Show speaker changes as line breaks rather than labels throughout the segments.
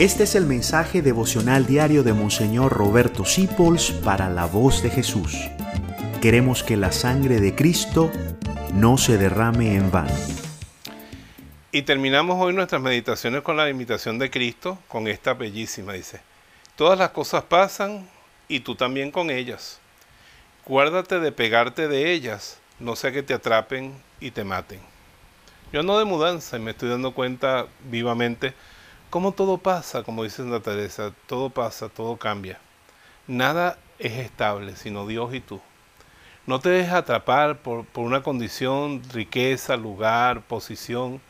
Este es el mensaje devocional diario de Monseñor Roberto Sipols para la voz de Jesús. Queremos que la sangre de Cristo no se derrame en vano.
Y terminamos hoy nuestras meditaciones con la imitación de Cristo, con esta bellísima, dice, todas las cosas pasan y tú también con ellas. Guárdate de pegarte de ellas, no sea que te atrapen y te maten. Yo ando de mudanza y me estoy dando cuenta vivamente cómo todo pasa, como dice Santa Teresa, todo pasa, todo cambia. Nada es estable, sino Dios y tú. No te dejes atrapar por, por una condición, riqueza, lugar, posición,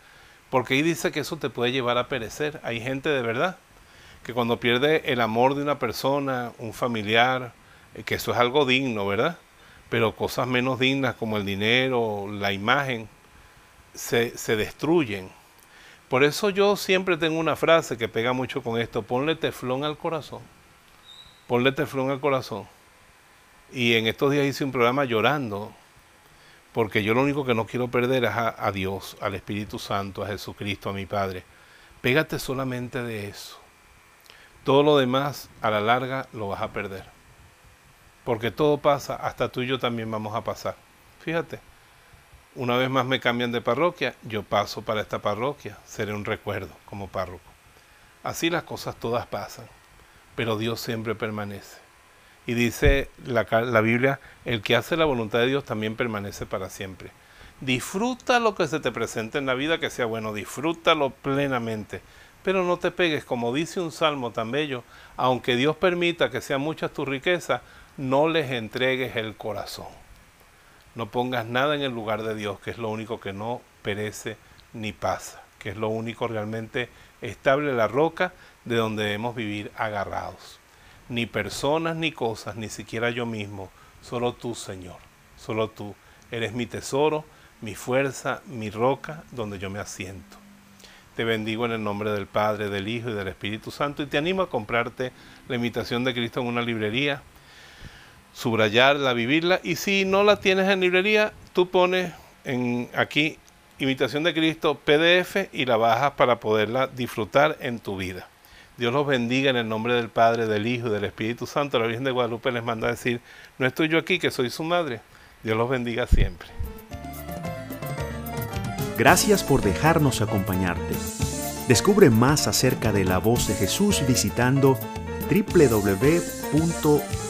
porque ahí dice que eso te puede llevar a perecer. Hay gente de verdad que cuando pierde el amor de una persona, un familiar, eh, que eso es algo digno, ¿verdad? Pero cosas menos dignas como el dinero, la imagen, se, se destruyen por eso yo siempre tengo una frase que pega mucho con esto, ponle teflón al corazón, ponle teflón al corazón. Y en estos días hice un programa llorando, porque yo lo único que no quiero perder es a, Dios, al Espíritu Santo, a Jesucristo, a mi Padre. Pégate solamente de eso. Todo lo demás a la larga lo vas a perder. Porque todo pasa, hasta tú y yo también vamos a pasar. Fíjate. Una vez más me cambian de parroquia, yo paso para esta parroquia, seré un recuerdo como párroco. Así las cosas todas pasan, pero Dios siempre permanece. Y dice la, la, Biblia, el que hace la voluntad de Dios también permanece para siempre. Disfruta lo que se te presente en la vida, que sea bueno, disfrútalo plenamente, pero no te pegues, como dice un salmo tan bello, aunque Dios permita que sean muchas tus riquezas, no les entregues el corazón. No pongas nada en el lugar de Dios, que es lo único que no perece ni pasa, que es lo único realmente estable, la roca de donde debemos vivir agarrados. Ni personas ni cosas, ni siquiera yo mismo, solo tú, Señor, solo tú. Eres mi tesoro, mi fuerza, mi roca, donde yo me asiento. Te bendigo en el nombre del Padre, del Hijo y del Espíritu Santo y te animo a comprarte la imitación de Cristo en una librería subrayarla, vivirla. Y si no la tienes en librería, tú pones en aquí Imitación de Cristo PDF y la bajas para poderla disfrutar en tu vida. Dios los bendiga en el nombre del Padre, del Hijo y del Espíritu Santo. La Virgen de Guadalupe les manda a decir, no estoy yo aquí, que soy su madre. Dios los bendiga siempre.
Gracias por dejarnos acompañarte. Descubre más acerca de la voz de Jesús visitando www